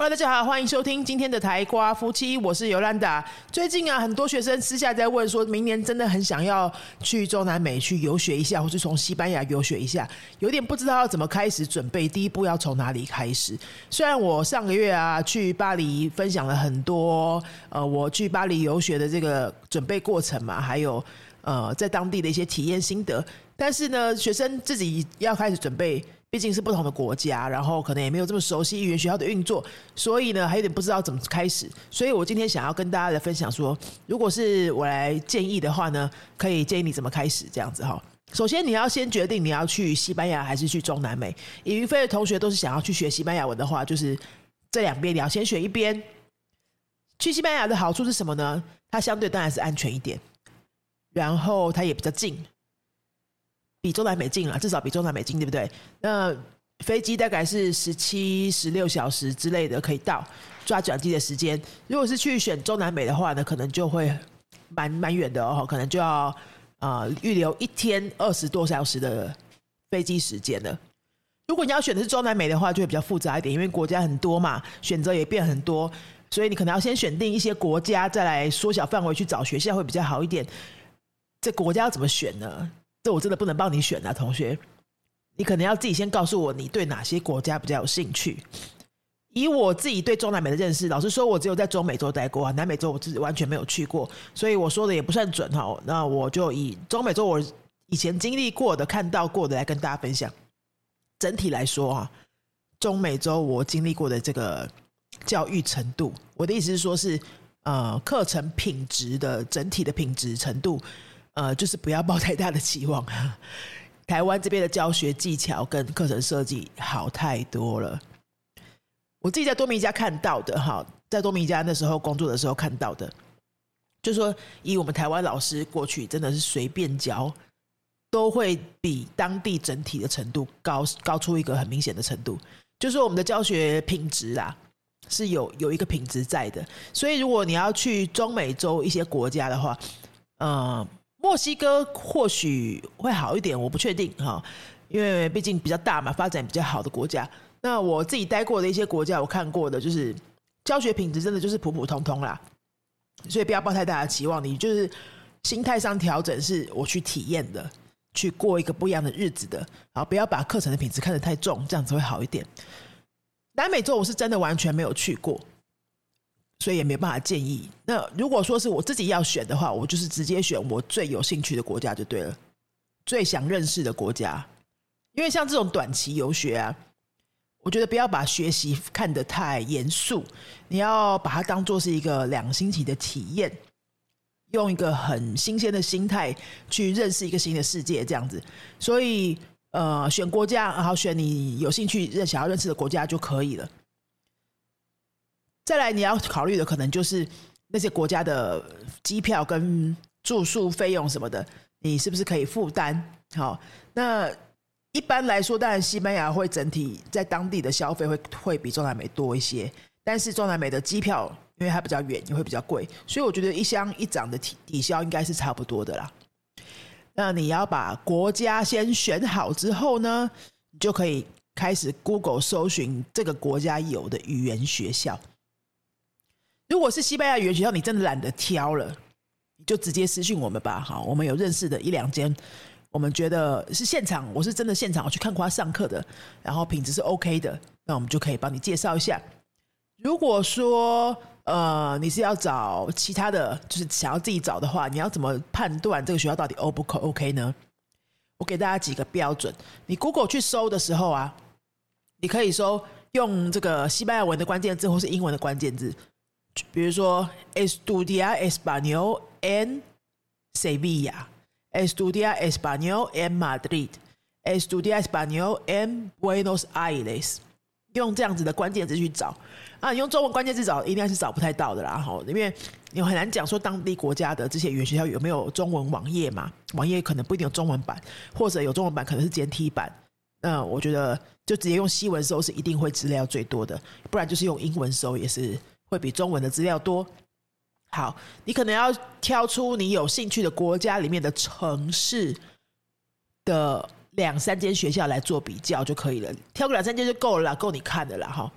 Hello，大家好，欢迎收听今天的台瓜夫妻，我是尤兰达。最近啊，很多学生私下在问，说明年真的很想要去中南美去游学一下，或是从西班牙游学一下，有点不知道要怎么开始准备，第一步要从哪里开始。虽然我上个月啊去巴黎分享了很多，呃，我去巴黎游学的这个准备过程嘛，还有呃在当地的一些体验心得，但是呢，学生自己要开始准备。毕竟是不同的国家，然后可能也没有这么熟悉语言学校的运作，所以呢，还有点不知道怎么开始。所以我今天想要跟大家来分享说，如果是我来建议的话呢，可以建议你怎么开始这样子哈。首先你要先决定你要去西班牙还是去中南美。以云飞的同学都是想要去学西班牙文的话，就是这两边你要先选一边。去西班牙的好处是什么呢？它相对当然是安全一点，然后它也比较近。比中南美近了，至少比中南美近，对不对？那飞机大概是十七、十六小时之类的可以到，抓转机的时间。如果是去选中南美的话呢，可能就会蛮蛮远的哦，可能就要啊预留一天二十多小时的飞机时间了。如果你要选的是中南美的话，就会比较复杂一点，因为国家很多嘛，选择也变很多，所以你可能要先选定一些国家，再来缩小范围去找学校会比较好一点。这国家要怎么选呢？这我真的不能帮你选啊，同学，你可能要自己先告诉我你对哪些国家比较有兴趣。以我自己对中南美的认识，老实说，我只有在中美洲待过啊，南美洲我自己完全没有去过，所以我说的也不算准哈。那我就以中美洲我以前经历过的、看到过的来跟大家分享。整体来说啊，中美洲我经历过的这个教育程度，我的意思是说，是呃课程品质的整体的品质程度。呃，就是不要抱太大的期望。台湾这边的教学技巧跟课程设计好太多了。我自己在多米加看到的，哈，在多米加那时候工作的时候看到的，就说以我们台湾老师过去真的是随便教，都会比当地整体的程度高高出一个很明显的程度。就是我们的教学品质啊，是有有一个品质在的。所以如果你要去中美洲一些国家的话，嗯。墨西哥或许会好一点，我不确定哈，因为毕竟比较大嘛，发展比较好的国家。那我自己待过的一些国家，我看过的就是教学品质真的就是普普通通啦，所以不要抱太大的期望。你就是心态上调整，是我去体验的，去过一个不一样的日子的，然后不要把课程的品质看得太重，这样子会好一点。南美洲我是真的完全没有去过。所以也没办法建议。那如果说是我自己要选的话，我就是直接选我最有兴趣的国家就对了，最想认识的国家。因为像这种短期游学啊，我觉得不要把学习看得太严肃，你要把它当做是一个两星期的体验，用一个很新鲜的心态去认识一个新的世界，这样子。所以呃，选国家，然后选你有兴趣认想要认识的国家就可以了。再来，你要考虑的可能就是那些国家的机票跟住宿费用什么的，你是不是可以负担？好，那一般来说，当然西班牙会整体在当地的消费会会比中南美多一些，但是中南美的机票因为它比较远，也会比较贵，所以我觉得一箱一涨的抵抵消应该是差不多的啦。那你要把国家先选好之后呢，你就可以开始 Google 搜寻这个国家有的语言学校。如果是西班牙语言学校，你真的懒得挑了，你就直接私信我们吧。好，我们有认识的一两间，我们觉得是现场，我是真的现场我去看过他上课的，然后品质是 OK 的，那我们就可以帮你介绍一下。如果说呃你是要找其他的，就是想要自己找的话，你要怎么判断这个学校到底 O 不 OK 呢？我给大家几个标准，你 Google 去搜的时候啊，你可以搜用这个西班牙文的关键字或是英文的关键字。比如说，estudia español en Sevilla，estudia español en Madrid，estudia español en Buenos Aires，用这样子的关键字去找啊，用中文关键字找，应该是找不太到的啦。哈，因为你很难讲说当地国家的这些语言学校有没有中文网页嘛？网页可能不一定有中文版，或者有中文版可能是简体版。那我觉得就直接用西文搜是一定会资料最多的，不然就是用英文搜也是。会比中文的资料多。好，你可能要挑出你有兴趣的国家里面的城市的两三间学校来做比较就可以了。挑个两三间就够了啦，够你看的啦哈。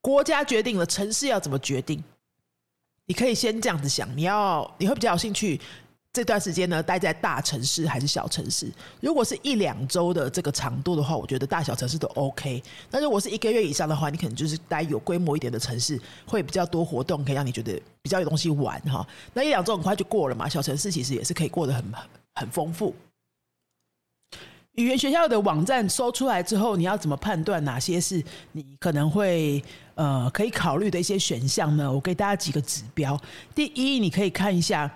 国家决定了，城市要怎么决定？你可以先这样子想，你要你会比较有兴趣。这段时间呢，待在大城市还是小城市？如果是一两周的这个长度的话，我觉得大小城市都 OK。那如果是一个月以上的话，你可能就是待有规模一点的城市，会比较多活动，可以让你觉得比较有东西玩哈。那一两周很快就过了嘛，小城市其实也是可以过得很很丰富。语言学校的网站搜出来之后，你要怎么判断哪些是你可能会呃可以考虑的一些选项呢？我给大家几个指标。第一，你可以看一下。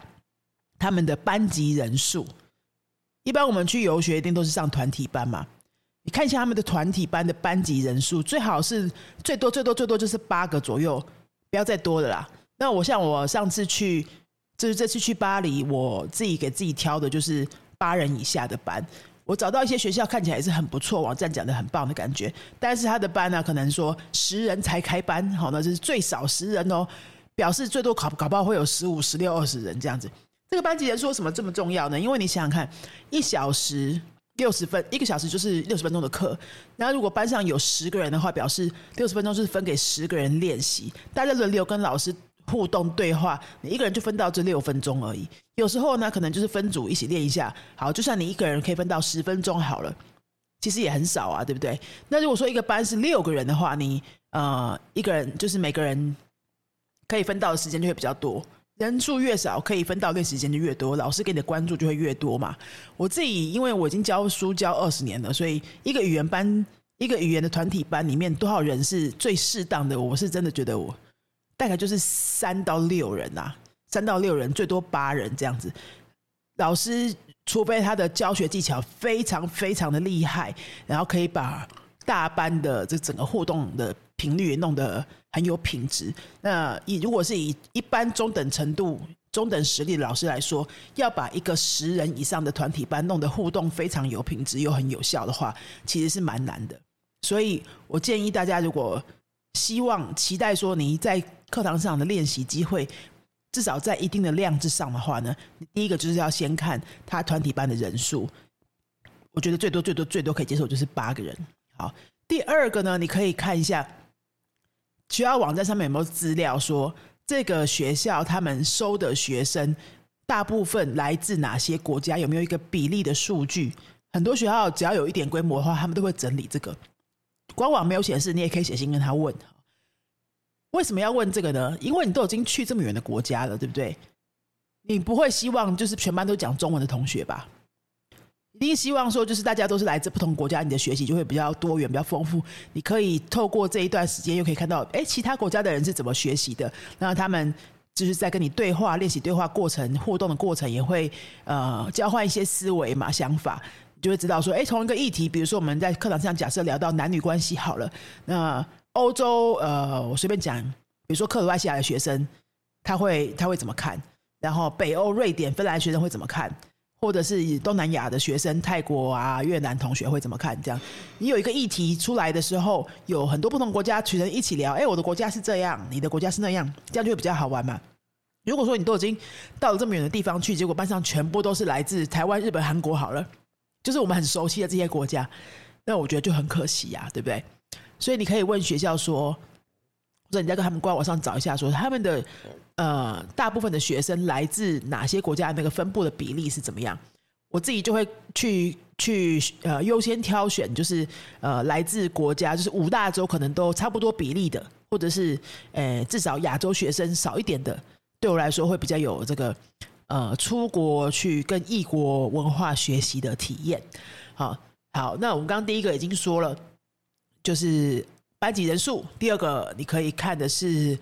他们的班级人数，一般我们去游学一定都是上团体班嘛。你看一下他们的团体班的班级人数，最好是最多最多最多就是八个左右，不要再多了啦。那我像我上次去，就是这次去巴黎，我自己给自己挑的就是八人以下的班。我找到一些学校看起来也是很不错，网站讲的很棒的感觉。但是他的班呢，可能说十人才开班，好，那就是最少十人哦，表示最多考搞不好会有十五、十六、二十人这样子。这个班级人数为什么这么重要呢？因为你想想看，一小时六十分，一个小时就是六十分钟的课。然后如果班上有十个人的话，表示六十分钟是分给十个人练习，大家轮流跟老师互动对话。你一个人就分到这六分钟而已。有时候呢，可能就是分组一起练一下。好，就算你一个人可以分到十分钟好了，其实也很少啊，对不对？那如果说一个班是六个人的话，你呃一个人就是每个人可以分到的时间就会比较多。人数越少，可以分到练时间就越多，老师给你的关注就会越多嘛。我自己因为我已经教书教二十年了，所以一个语言班、一个语言的团体班里面多少人是最适当的？我是真的觉得我大概就是三到六人啊，三到六人，最多八人这样子。老师除非他的教学技巧非常非常的厉害，然后可以把大班的这整个互动的。频率弄得很有品质。那以如果是以一般中等程度、中等实力的老师来说，要把一个十人以上的团体班弄得互动非常有品质又很有效的话，其实是蛮难的。所以我建议大家，如果希望期待说你在课堂上的练习机会至少在一定的量之上的话呢，第一个就是要先看他团体班的人数。我觉得最多最多最多可以接受就是八个人。好，第二个呢，你可以看一下。学校网站上面有没有资料说这个学校他们收的学生大部分来自哪些国家？有没有一个比例的数据？很多学校只要有一点规模的话，他们都会整理这个。官网没有显示，你也可以写信跟他问。为什么要问这个呢？因为你都已经去这么远的国家了，对不对？你不会希望就是全班都讲中文的同学吧？一定希望说，就是大家都是来自不同国家，你的学习就会比较多元、比较丰富。你可以透过这一段时间，又可以看到，哎，其他国家的人是怎么学习的。那他们就是在跟你对话、练习对话过程、互动的过程，也会呃交换一些思维嘛、想法，你就会知道说，哎，同一个议题，比如说我们在课堂上假设聊到男女关系好了，那欧洲呃，我随便讲，比如说克罗埃西亚的学生，他会他会怎么看？然后北欧、瑞典、芬兰学生会怎么看？或者是东南亚的学生，泰国啊、越南同学会怎么看？这样，你有一个议题出来的时候，有很多不同国家学生一起聊，哎，我的国家是这样，你的国家是那样，这样就会比较好玩嘛。如果说你都已经到了这么远的地方去，结果班上全部都是来自台湾、日本、韩国，好了，就是我们很熟悉的这些国家，那我觉得就很可惜呀，对不对？所以你可以问学校说，或者你在跟他们官网上找一下，说他们的。呃，大部分的学生来自哪些国家？那个分布的比例是怎么样？我自己就会去去呃优先挑选，就是呃来自国家就是五大洲可能都差不多比例的，或者是呃至少亚洲学生少一点的，对我来说会比较有这个呃出国去跟异国文化学习的体验。好，好，那我们刚刚第一个已经说了，就是班级人数。第二个你可以看的是。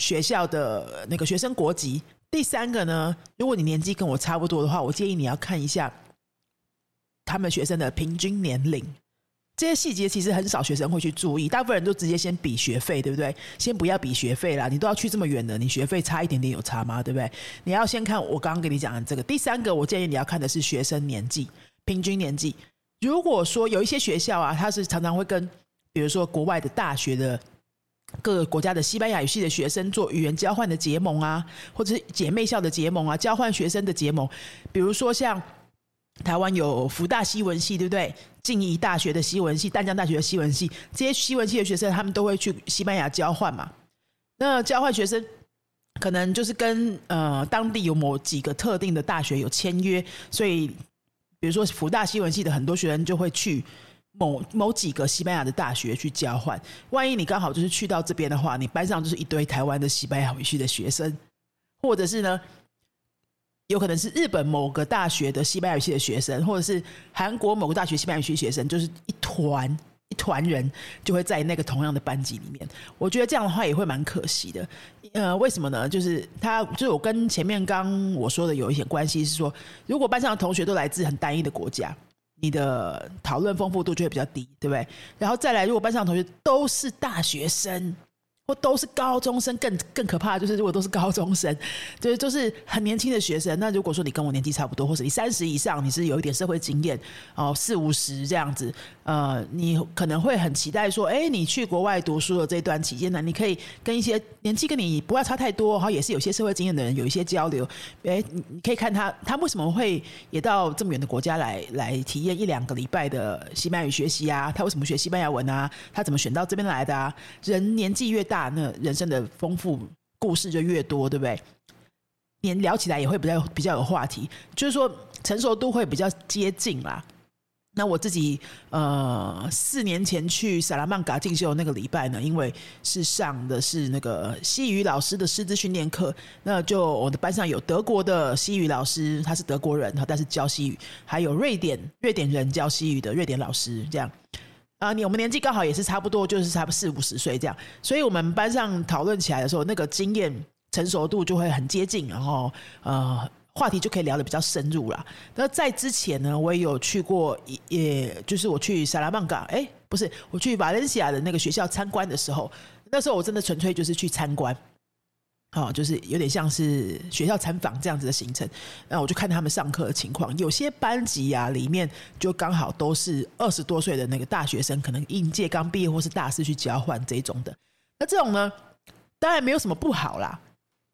学校的那个学生国籍，第三个呢，如果你年纪跟我差不多的话，我建议你要看一下他们学生的平均年龄。这些细节其实很少学生会去注意，大部分人都直接先比学费，对不对？先不要比学费啦，你都要去这么远的，你学费差一点点有差吗？对不对？你要先看我刚刚跟你讲的这个。第三个，我建议你要看的是学生年纪，平均年纪。如果说有一些学校啊，它是常常会跟，比如说国外的大学的。各个国家的西班牙语系的学生做语言交换的结盟啊，或者是姐妹校的结盟啊，交换学生的结盟，比如说像台湾有福大西文系，对不对？静宜大学的西文系、淡江大学的西文系，这些西文系的学生，他们都会去西班牙交换嘛。那交换学生可能就是跟呃当地有某几个特定的大学有签约，所以比如说福大西文系的很多学生就会去某某几个西班牙的大学去交换。万一你刚好就是去到这边的话，你班上就是一堆台湾的西班牙语系的学生，或者是呢？有可能是日本某个大学的西班牙语系的学生，或者是韩国某个大学西班牙语系学生，就是一团一团人就会在那个同样的班级里面。我觉得这样的话也会蛮可惜的。呃，为什么呢？就是他，就是我跟前面刚我说的有一些关系，是说如果班上的同学都来自很单一的国家，你的讨论丰富度就会比较低，对不对？然后再来，如果班上同学都是大学生。或都是高中生，更更可怕的就是，如果都是高中生，就是就是很年轻的学生。那如果说你跟我年纪差不多，或是你三十以上，你是有一点社会经验，哦，四五十这样子，呃，你可能会很期待说，哎，你去国外读书的这段期间呢，你可以跟一些年纪跟你不要差太多，然后也是有些社会经验的人有一些交流。哎，你你可以看他，他为什么会也到这么远的国家来来体验一两个礼拜的西班牙语学习啊？他为什么学西班牙文啊？他怎么选到这边来的啊？人年纪越大。那人生的丰富故事就越多，对不对？连聊起来也会比较比较有话题，就是说成熟度会比较接近啦。那我自己呃四年前去萨拉曼嘎进修那个礼拜呢，因为是上的是那个西语老师的师资训练课，那就我的班上有德国的西语老师，他是德国人，他但是教西语，还有瑞典瑞典人教西语的瑞典老师，这样。啊，你我们年纪刚好也是差不多，就是差不四五十岁这样，所以我们班上讨论起来的时候，那个经验成熟度就会很接近，然后呃，话题就可以聊得比较深入了。那在之前呢，我也有去过，也就是我去萨拉曼港，哎，不是，我去瓦伦西亚的那个学校参观的时候，那时候我真的纯粹就是去参观。哦，就是有点像是学校参访这样子的行程，那我就看他们上课的情况。有些班级啊，里面就刚好都是二十多岁的那个大学生，可能应届刚毕业或是大四去交换这种的。那这种呢，当然没有什么不好啦。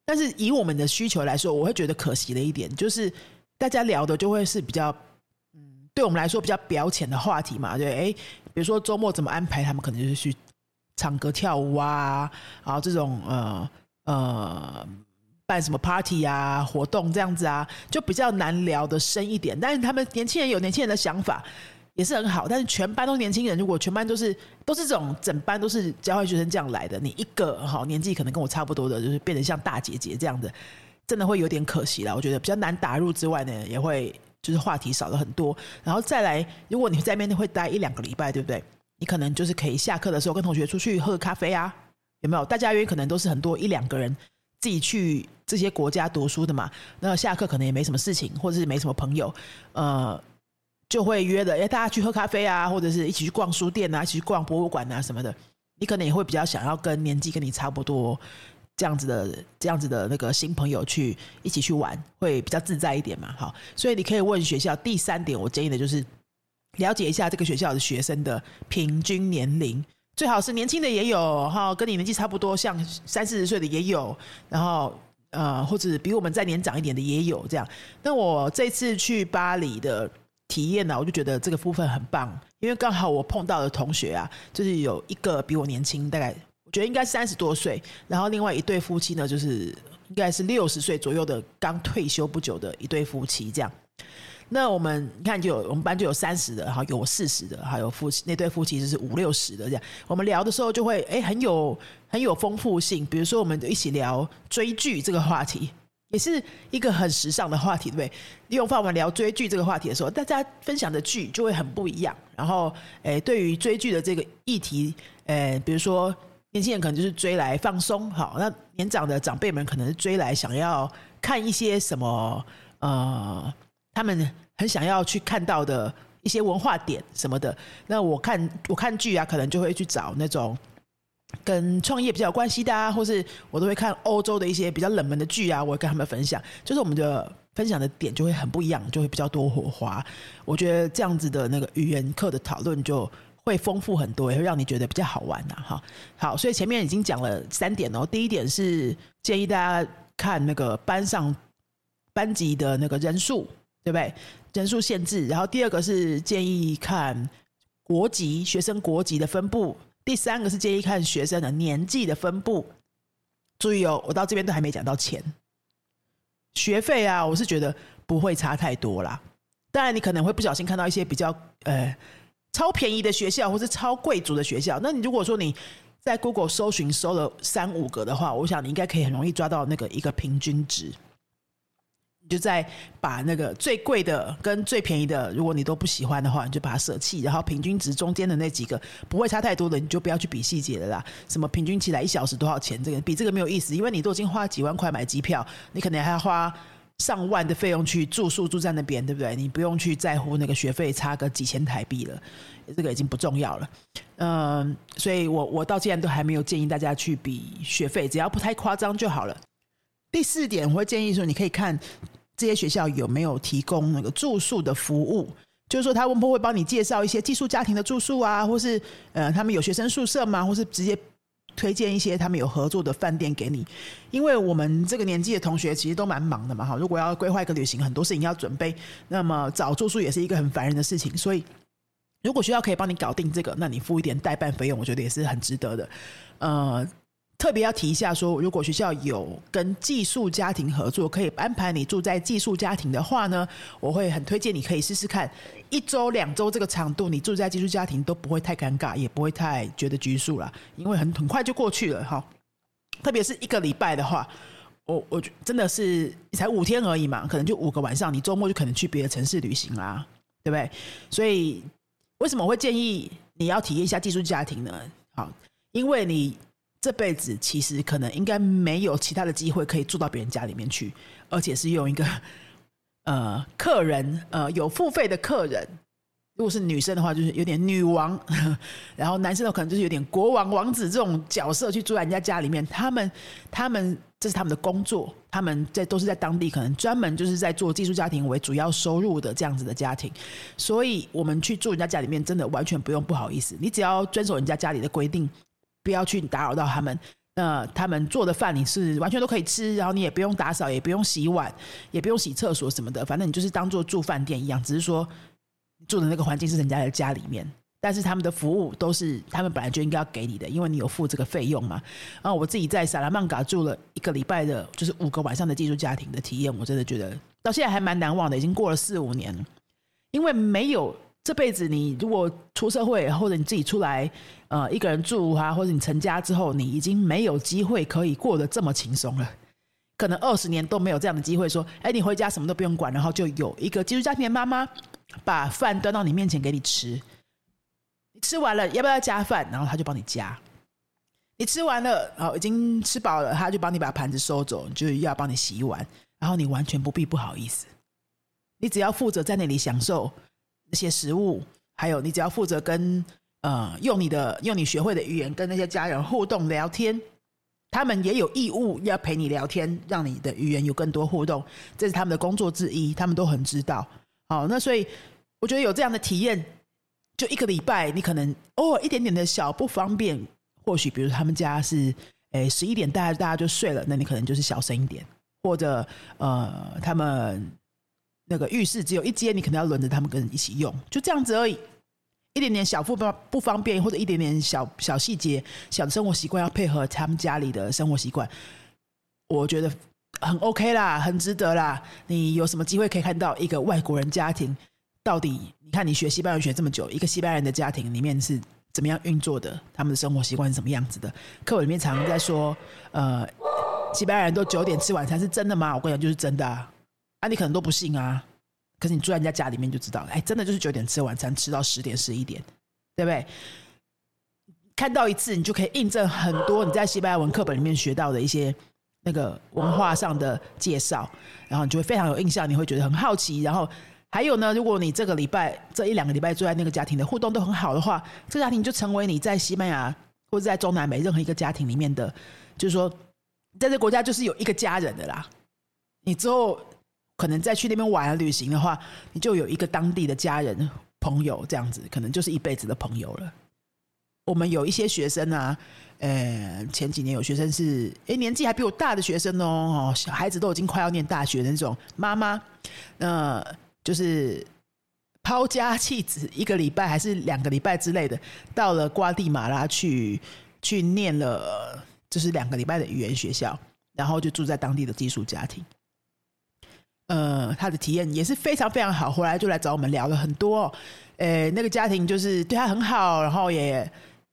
但是以我们的需求来说，我会觉得可惜的一点，就是大家聊的就会是比较，嗯，对我们来说比较表浅的话题嘛。对，哎，比如说周末怎么安排，他们可能就是去唱歌跳舞啊，然后这种呃。呃，办什么 party 啊，活动这样子啊，就比较难聊的深一点。但是他们年轻人有年轻人的想法，也是很好。但是全班都是年轻人，如果全班都是都是这种整班都是交换学生这样来的，你一个哈年纪可能跟我差不多的，就是变得像大姐姐这样的，真的会有点可惜了。我觉得比较难打入之外呢，也会就是话题少了很多。然后再来，如果你在那边会待一两个礼拜，对不对？你可能就是可以下课的时候跟同学出去喝咖啡啊。有没有？大家约可能都是很多一两个人自己去这些国家读书的嘛。那下课可能也没什么事情，或者是没什么朋友，呃，就会约的。哎，大家去喝咖啡啊，或者是一起去逛书店啊，一起去逛博物馆啊什么的。你可能也会比较想要跟年纪跟你差不多这样子的、这样子的那个新朋友去一起去玩，会比较自在一点嘛。好，所以你可以问学校。第三点，我建议的就是了解一下这个学校的学生的平均年龄。最好是年轻的也有哈，跟你年纪差不多，像三四十岁的也有，然后呃，或者比我们再年长一点的也有这样。那我这次去巴黎的体验呢，我就觉得这个部分很棒，因为刚好我碰到的同学啊，就是有一个比我年轻，大概我觉得应该三十多岁，然后另外一对夫妻呢，就是应该是六十岁左右的刚退休不久的一对夫妻这样。那我们你看，就有我们班就有三十的，哈，有四十的，还有夫妻那对夫妻就是五六十的这样。我们聊的时候就会哎很有很有丰富性，比如说我们一起聊追剧这个话题，也是一个很时尚的话题，对不对？用放我们聊追剧这个话题的时候，大家分享的剧就会很不一样。然后诶，对于追剧的这个议题，诶，比如说年轻人可能就是追来放松，好，那年长的长辈们可能是追来想要看一些什么呃。他们很想要去看到的一些文化点什么的，那我看我看剧啊，可能就会去找那种跟创业比较有关系的啊，或是我都会看欧洲的一些比较冷门的剧啊，我跟他们分享，就是我们的分享的点就会很不一样，就会比较多火花。我觉得这样子的那个语言课的讨论就会丰富很多，也会让你觉得比较好玩呐。哈，好，所以前面已经讲了三点哦，第一点是建议大家看那个班上班级的那个人数。对不对？人数限制，然后第二个是建议看国籍学生国籍的分布，第三个是建议看学生的年纪的分布。注意哦，我到这边都还没讲到钱，学费啊，我是觉得不会差太多啦。当然，你可能会不小心看到一些比较呃超便宜的学校，或是超贵族的学校。那你如果说你在 Google 搜寻搜了三五个的话，我想你应该可以很容易抓到那个一个平均值。你就在把那个最贵的跟最便宜的，如果你都不喜欢的话，你就把它舍弃，然后平均值中间的那几个不会差太多的，你就不要去比细节的啦。什么平均起来一小时多少钱？这个比这个没有意思，因为你都已经花几万块买机票，你可能还要花上万的费用去住宿住在那边，对不对？你不用去在乎那个学费差个几千台币了，这个已经不重要了。嗯，所以我我到现在都还没有建议大家去比学费，只要不太夸张就好了。第四点，我会建议说，你可以看这些学校有没有提供那个住宿的服务，就是说他温波会帮你介绍一些寄宿家庭的住宿啊，或是呃他们有学生宿舍吗？或是直接推荐一些他们有合作的饭店给你。因为我们这个年纪的同学其实都蛮忙的嘛，哈，如果要规划一个旅行，很多事情要准备，那么找住宿也是一个很烦人的事情。所以如果学校可以帮你搞定这个，那你付一点代办费用，我觉得也是很值得的。呃。特别要提一下，说如果学校有跟寄宿家庭合作，可以安排你住在寄宿家庭的话呢，我会很推荐你可以试试看，一周、两周这个长度，你住在寄宿家庭都不会太尴尬，也不会太觉得拘束了，因为很很快就过去了哈。特别是一个礼拜的话，我我真的是才五天而已嘛，可能就五个晚上，你周末就可能去别的城市旅行啦，对不对？所以为什么我会建议你要体验一下寄宿家庭呢？好，因为你。这辈子其实可能应该没有其他的机会可以住到别人家里面去，而且是用一个 呃客人呃有付费的客人。如果是女生的话，就是有点女王；然后男生的可能就是有点国王、王子这种角色去住在人家家里面。他们他们这是他们的工作，他们在都是在当地可能专门就是在做寄宿家庭为主要收入的这样子的家庭。所以我们去住人家家里面，真的完全不用不好意思，你只要遵守人家家里的规定。不要去打扰到他们，那他们做的饭你是完全都可以吃，然后你也不用打扫，也不用洗碗，也不用洗厕所什么的，反正你就是当做住饭店一样，只是说住的那个环境是人家的家里面，但是他们的服务都是他们本来就应该要给你的，因为你有付这个费用嘛。然后我自己在萨拉曼卡住了一个礼拜的，就是五个晚上的寄宿家庭的体验，我真的觉得到现在还蛮难忘的，已经过了四五年了，因为没有。这辈子你如果出社会，或者你自己出来，呃，一个人住啊，或者你成家之后，你已经没有机会可以过得这么轻松了。可能二十年都没有这样的机会，说，哎，你回家什么都不用管，然后就有一个寄宿家庭的妈妈把饭端到你面前给你吃。你吃完了要不要加饭？然后他就帮你加。你吃完了，好，已经吃饱了，他就帮你把盘子收走，就要帮你洗碗，然后你完全不必不好意思，你只要负责在那里享受。那些食物，还有你只要负责跟呃用你的用你学会的语言跟那些家人互动聊天，他们也有义务要陪你聊天，让你的语言有更多互动，这是他们的工作之一，他们都很知道。好，那所以我觉得有这样的体验，就一个礼拜，你可能偶尔一点点的小不方便，或许比如他们家是诶十一点大家大家就睡了，那你可能就是小声一点，或者呃他们。那个浴室只有一间，你可能要轮着他们跟一起用，就这样子而已。一点点小不方不方便，或者一点点小小细节、小的生活习惯要配合他们家里的生活习惯，我觉得很 OK 啦，很值得啦。你有什么机会可以看到一个外国人家庭到底？你看你学西班牙学这么久，一个西班牙人的家庭里面是怎么样运作的？他们的生活习惯是什么样子的？课文里面常常在说，呃，西班牙人都九点吃晚餐，是真的吗？我跟你讲，就是真的。啊。啊，你可能都不信啊，可是你住在人家家里面就知道。哎，真的就是九点吃晚餐，吃到十点十一点，对不对？看到一次，你就可以印证很多你在西班牙文课本里面学到的一些那个文化上的介绍，然后你就会非常有印象，你会觉得很好奇。然后还有呢，如果你这个礼拜这一两个礼拜住在那个家庭的互动都很好的话，这个家庭就成为你在西班牙或者在中南美任何一个家庭里面的，就是说在这国家就是有一个家人的啦。你之后。可能再去那边玩旅行的话，你就有一个当地的家人朋友这样子，可能就是一辈子的朋友了。我们有一些学生啊，呃，前几年有学生是，哎，年纪还比我大的学生哦，小孩子都已经快要念大学的那种妈妈，那就是抛家弃子一个礼拜还是两个礼拜之类的，到了瓜地马拉去去念了，就是两个礼拜的语言学校，然后就住在当地的寄宿家庭。呃，他的体验也是非常非常好，回来就来找我们聊了很多。呃，那个家庭就是对他很好，然后也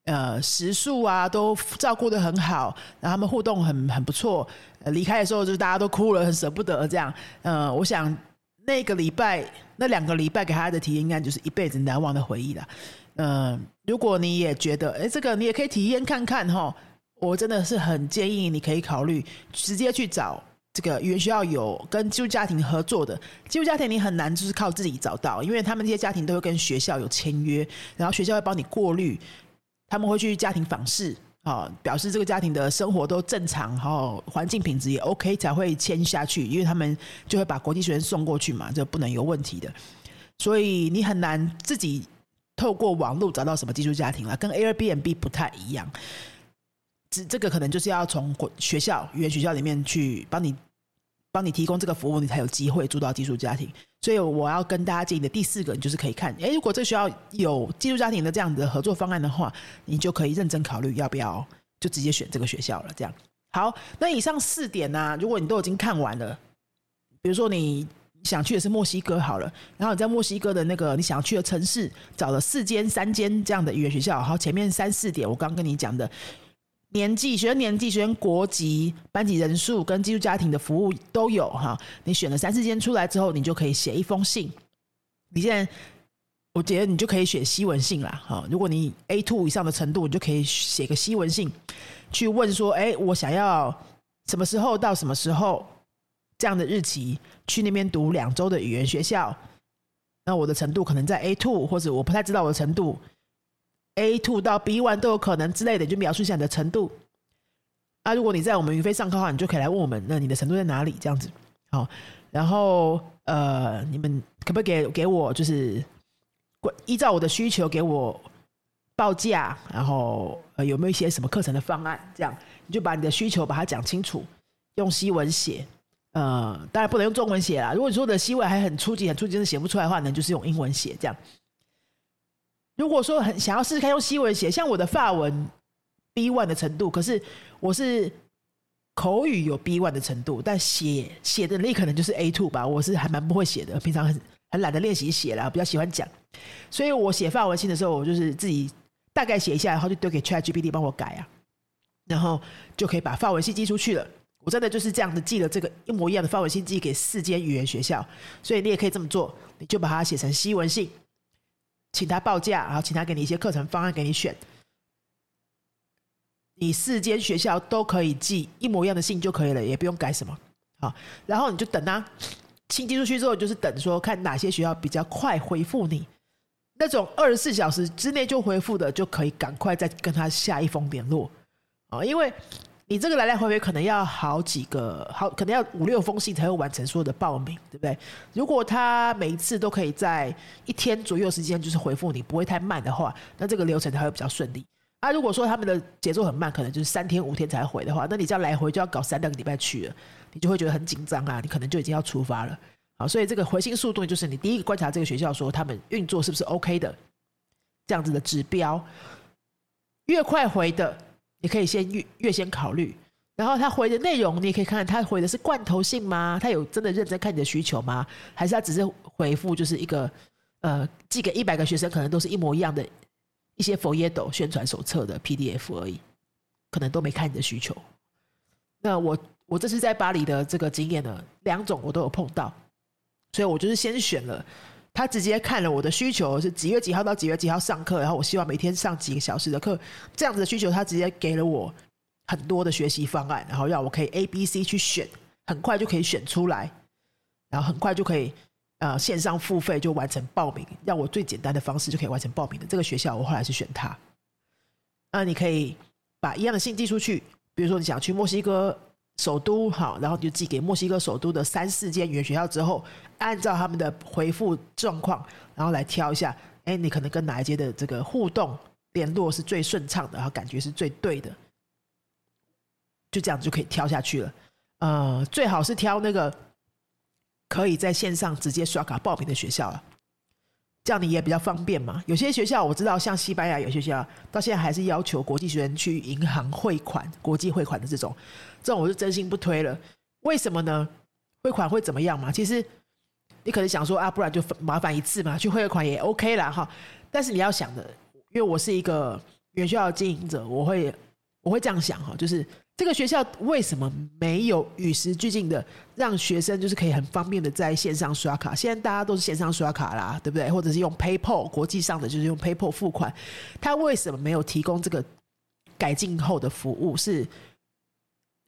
呃食宿啊都照顾的很好，然后他们互动很很不错。呃，离开的时候就是大家都哭了，很舍不得这样。呃，我想那个礼拜那两个礼拜给他的体验，应该就是一辈子难忘的回忆了。嗯，如果你也觉得哎，这个你也可以体验看看哈，我真的是很建议你可以考虑直接去找。这个语言学校有跟寄宿家庭合作的，寄宿家庭你很难就是靠自己找到，因为他们这些家庭都会跟学校有签约，然后学校会帮你过滤，他们会去家庭访视，啊，表示这个家庭的生活都正常，然后环境品质也 OK 才会签下去，因为他们就会把国际学生送过去嘛，这不能有问题的，所以你很难自己透过网络找到什么寄宿家庭了，跟 Airbnb 不太一样。这这个可能就是要从学校语言学校里面去帮你帮你提供这个服务，你才有机会住到寄宿家庭。所以我要跟大家建议的第四个，你就是可以看，哎，如果这学校有寄宿家庭的这样的合作方案的话，你就可以认真考虑要不要就直接选这个学校了。这样好，那以上四点呢，如果你都已经看完了，比如说你想去的是墨西哥好了，然后你在墨西哥的那个你想要去的城市找了四间、三间这样的语言学校，好，前面三四点我刚跟你讲的。年纪、学生年纪、学生国籍、班级人数跟寄宿家庭的服务都有哈。你选了三四间出来之后，你就可以写一封信。你现在，我觉得你就可以选西文信啦哈。如果你 A two 以上的程度，你就可以写个西文信，去问说：哎，我想要什么时候到什么时候这样的日期去那边读两周的语言学校？那我的程度可能在 A two，或者我不太知道我的程度。A two 到 B one 都有可能之类的，就描述一下你的程度。啊，如果你在我们云飞上课的话，你就可以来问我们，那你的程度在哪里？这样子，好。然后，呃，你们可不可以给给我，就是依照我的需求给我报价？然后，呃，有没有一些什么课程的方案？这样，你就把你的需求把它讲清楚，用西文写。呃，当然不能用中文写啦。如果你说的西文还很初级、很初级，是写不出来的话，那就是用英文写这样。如果说很想要试试看用西文写，像我的发文 B one 的程度，可是我是口语有 B one 的程度，但写写的能力可能就是 A two 吧。我是还蛮不会写的，平常很很懒得练习写啦，比较喜欢讲。所以我写发文信的时候，我就是自己大概写一下，然后就丢给 Chat GPT 帮我改啊，然后就可以把发文信寄出去了。我真的就是这样子寄了这个一模一样的发文信寄给四间语言学校，所以你也可以这么做，你就把它写成西文信。请他报价，然后请他给你一些课程方案给你选。你四间学校都可以寄一模一样的信就可以了，也不用改什么。好，然后你就等啊，信寄出去之后，就是等说看哪些学校比较快回复你。那种二十四小时之内就回复的，就可以赶快再跟他下一封联络啊，因为。你这个来来回回可能要好几个，好可能要五六封信才会完成所有的报名，对不对？如果他每一次都可以在一天左右时间就是回复你，不会太慢的话，那这个流程才会比较顺利。啊，如果说他们的节奏很慢，可能就是三天五天才回的话，那你这样来回就要搞三两个礼拜去了，你就会觉得很紧张啊，你可能就已经要出发了。好，所以这个回信速度就是你第一个观察这个学校说他们运作是不是 OK 的这样子的指标，越快回的。你可以先越越先考虑，然后他回的内容，你也可以看他回的是罐头信吗？他有真的认真看你的需求吗？还是他只是回复就是一个呃寄给一百个学生，可能都是一模一样的一些佛耶斗宣传手册的 PDF 而已，可能都没看你的需求。那我我这次在巴黎的这个经验呢，两种我都有碰到，所以我就是先选了。他直接看了我的需求是几月几号到几月几号上课，然后我希望每天上几个小时的课，这样子的需求，他直接给了我很多的学习方案，然后让我可以 A、B、C 去选，很快就可以选出来，然后很快就可以呃线上付费就完成报名，让我最简单的方式就可以完成报名的这个学校，我后来是选它。那你可以把一样的信寄出去，比如说你想去墨西哥。首都好，然后就寄给墨西哥首都的三四间语言学校之后，按照他们的回复状况，然后来挑一下，哎，你可能跟哪一间的这个互动联络是最顺畅的，然后感觉是最对的，就这样就可以挑下去了。呃，最好是挑那个可以在线上直接刷卡报名的学校了。这样你也比较方便嘛。有些学校我知道，像西班牙有些学校到现在还是要求国际学生去银行汇款、国际汇款的这种，这种我是真心不推了。为什么呢？汇款会怎么样嘛？其实你可能想说啊，不然就麻烦一次嘛，去汇款也 OK 啦哈。但是你要想的，因为我是一个原校的经营者，我会我会这样想哈，就是这个学校为什么没有与时俱进的让学生就是可以很方便的在线上刷卡？现在大家都是线上刷卡啦，对不对？或者是用 PayPal 国际上的就是用 PayPal 付款，他为什么没有提供这个改进后的服务？是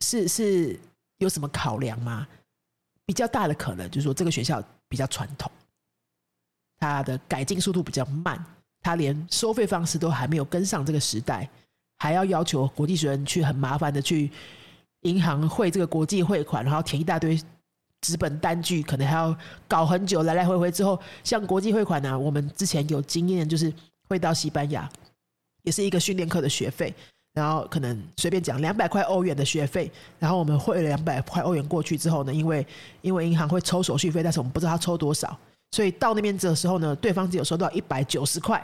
是是有什么考量吗？比较大的可能就是说，这个学校比较传统，它的改进速度比较慢，它连收费方式都还没有跟上这个时代，还要要求国际学生去很麻烦的去银行汇这个国际汇款，然后填一大堆纸本单据，可能还要搞很久，来来回回之后，像国际汇款呢，我们之前有经验，就是汇到西班牙，也是一个训练课的学费。然后可能随便讲两百块欧元的学费，然后我们汇了两百块欧元过去之后呢，因为因为银行会抽手续费，但是我们不知道他抽多少，所以到那边的时候呢，对方只有收到一百九十块，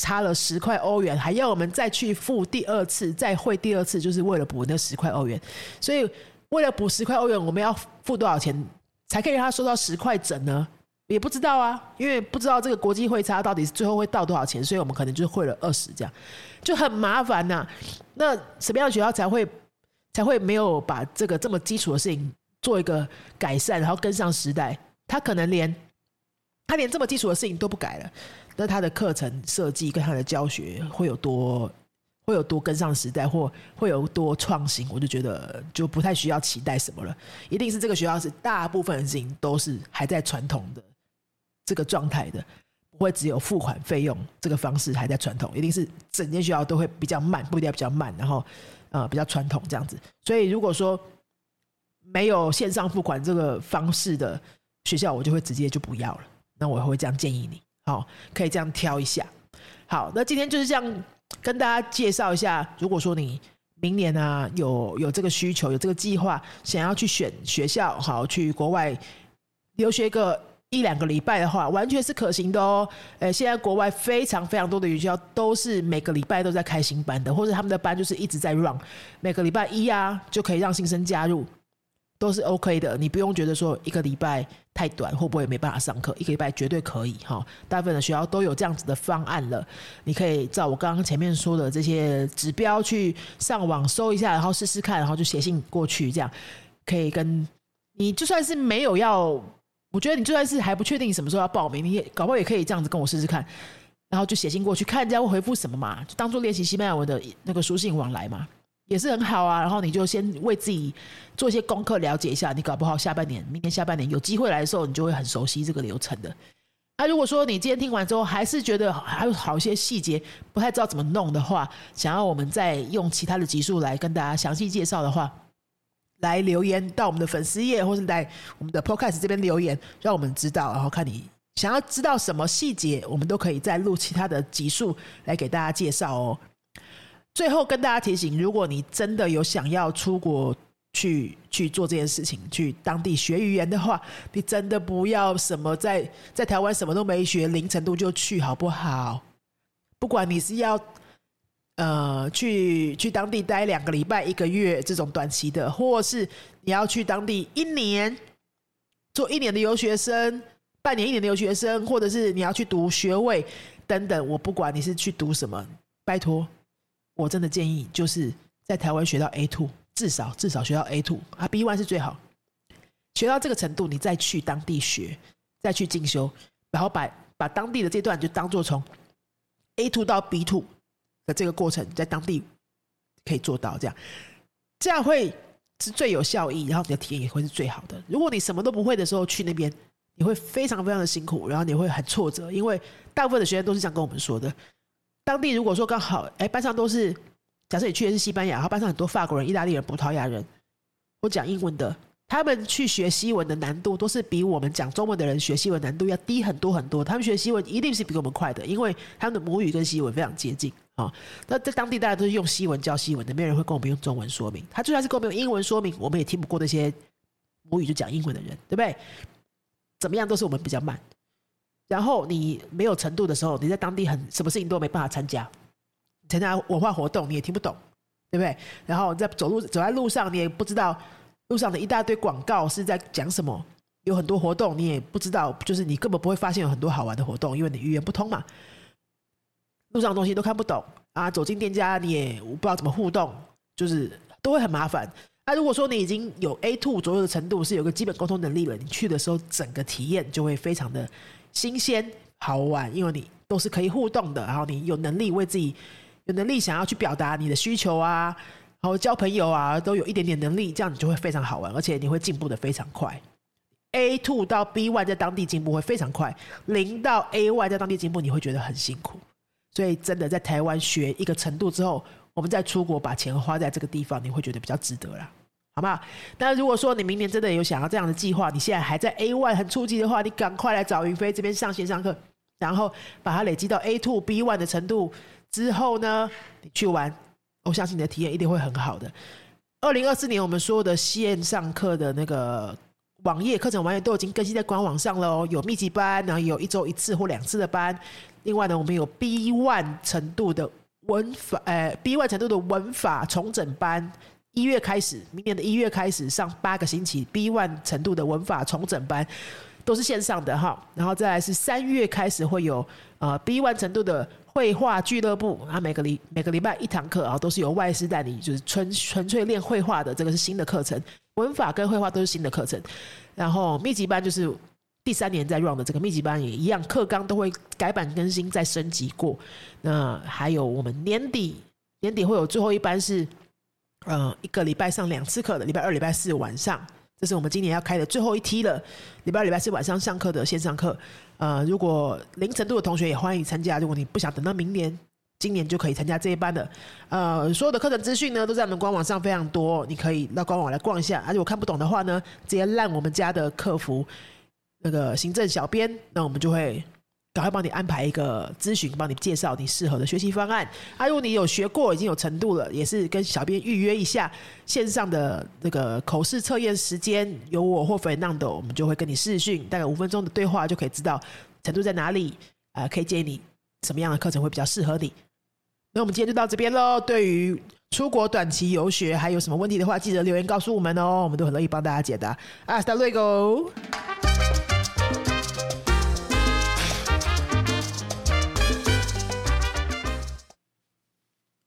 差了十块欧元，还要我们再去付第二次，再汇第二次，就是为了补那十块欧元。所以为了补十块欧元，我们要付多少钱才可以让他收到十块整呢？也不知道啊，因为不知道这个国际汇差到底最后会到多少钱，所以我们可能就汇了二十这样。就很麻烦呐。那什么样的学校才会才会没有把这个这么基础的事情做一个改善，然后跟上时代？他可能连他连这么基础的事情都不改了，那他的课程设计跟他的教学会有多会有多跟上时代，或会有多创新？我就觉得就不太需要期待什么了。一定是这个学校是大部分的事情都是还在传统的这个状态的。不会只有付款费用这个方式还在传统，一定是整间学校都会比较慢，步调比较慢，然后呃比较传统这样子。所以如果说没有线上付款这个方式的学校，我就会直接就不要了。那我会这样建议你，好，可以这样挑一下。好，那今天就是这样跟大家介绍一下。如果说你明年啊有有这个需求，有这个计划，想要去选学校，好去国外留学个。一两个礼拜的话，完全是可行的哦。呃，现在国外非常非常多的学校都是每个礼拜都在开新班的，或者他们的班就是一直在 run，每个礼拜一啊就可以让新生加入，都是 OK 的。你不用觉得说一个礼拜太短，会不会没办法上课？一个礼拜绝对可以哈。大部分的学校都有这样子的方案了，你可以照我刚刚前面说的这些指标去上网搜一下，然后试试看，然后就写信过去，这样可以跟你就算是没有要。我觉得你就算是还不确定什么时候要报名，你也搞不好也可以这样子跟我试试看，然后就写信过去看人家会回复什么嘛，就当做练习西班牙文的那个书信往来嘛，也是很好啊。然后你就先为自己做一些功课，了解一下，你搞不好下半年、明年下半年有机会来的时候，你就会很熟悉这个流程的。那如果说你今天听完之后还是觉得还有好些细节不太知道怎么弄的话，想要我们再用其他的集数来跟大家详细介绍的话。来留言到我们的粉丝页，或是在我们的 Podcast 这边留言，让我们知道。然后看你想要知道什么细节，我们都可以再录其他的集数来给大家介绍哦。最后跟大家提醒，如果你真的有想要出国去去做这件事情，去当地学语言的话，你真的不要什么在在台湾什么都没学，零程度就去，好不好？不管你是要。呃，去去当地待两个礼拜、一个月这种短期的，或是你要去当地一年做一年的留学生、半年、一年的留学生，或者是你要去读学位等等，我不管你是去读什么，拜托，我真的建议就是在台湾学到 A two，至少至少学到 A two 啊，B one 是最好，学到这个程度，你再去当地学，再去进修，然后把把当地的这段就当做从 A two 到 B two。的这个过程在当地可以做到这样，这样会是最有效益，然后你的体验也会是最好的。如果你什么都不会的时候去那边，你会非常非常的辛苦，然后你会很挫折，因为大部分的学生都是这样跟我们说的。当地如果说刚好，哎，班上都是假设你去的是西班牙，然后班上很多法国人、意大利人、葡萄牙人，我讲英文的。他们去学西文的难度都是比我们讲中文的人学西文难度要低很多很多。他们学西文一定是比我们快的，因为他们的母语跟西文非常接近啊。那在当地大家都是用西文教西文的，没有人会跟我们用中文说明。他就算是跟我们用英文说明，我们也听不过那些母语就讲英文的人，对不对？怎么样都是我们比较慢。然后你没有程度的时候，你在当地很什么事情都没办法参加，参加文化活动你也听不懂，对不对？然后在走路走在路上，你也不知道路上的一大堆广告是在讲什么，有很多活动你也不知道，就是你根本不会发现有很多好玩的活动，因为你语言不通嘛。路上的东西都看不懂啊，走进店家你也不知道怎么互动，就是都会很麻烦。那如果说你已经有 A two 左右的程度，是有个基本沟通能力了，你去的时候整个体验就会非常的新鲜好玩，因为你都是可以互动的，然后你有能力为自己有能力想要去表达你的需求啊，然后交朋友啊，都有一点点能力，这样你就会非常好玩，而且你会进步的非常快。A two 到 B one 在当地进步会非常快，零到 A one 在当地进步你会觉得很辛苦，所以真的在台湾学一个程度之后。我们再出国把钱花在这个地方，你会觉得比较值得啦，好不好？但如果说你明年真的有想要这样的计划，你现在还在 A one 很初级的话，你赶快来找云飞这边上线上课，然后把它累积到 A two B one 的程度之后呢，你去玩，我相信你的体验一定会很好的。二零二四年我们所有的线上课的那个网页课程网页都已经更新在官网上了哦，有密集班，然后有一周一次或两次的班，另外呢，我们有 B one 程度的。文法，呃，B one 程度的文法重整班，一月开始，明年的一月开始上八个星期，B one 程度的文法重整班都是线上的哈，然后再来是三月开始会有呃 B one 程度的绘画俱乐部，啊，每个礼每个礼拜一堂课啊，都是由外师带你，就是纯纯粹练绘画的，这个是新的课程，文法跟绘画都是新的课程，然后密集班就是。第三年在 run 的这个密集班也一样，课纲都会改版更新再升级过。那还有我们年底年底会有最后一班是，呃，一个礼拜上两次课的，礼拜二、礼拜四晚上，这是我们今年要开的最后一梯了。礼拜二、礼拜四晚上上课的线上课，呃，如果零程度的同学也欢迎参加。如果你不想等到明年，今年就可以参加这一班的。呃，所有的课程资讯呢都在我们官网上非常多，你可以到官网来逛一下。而且我看不懂的话呢，直接让我们家的客服。那个行政小编，那我们就会赶快帮你安排一个咨询，帮你介绍你适合的学习方案。啊，如果你有学过，已经有程度了，也是跟小编预约一下线上的那个口试测验时间，由我或粉浪的，我们就会跟你视讯，大概五分钟的对话就可以知道程度在哪里，啊，可以建议你什么样的课程会比较适合你。那我们今天就到这边喽。对于出国短期游学还有什么问题的话，记得留言告诉我们哦，我们都很乐意帮大家解答。啊，Hasta luego。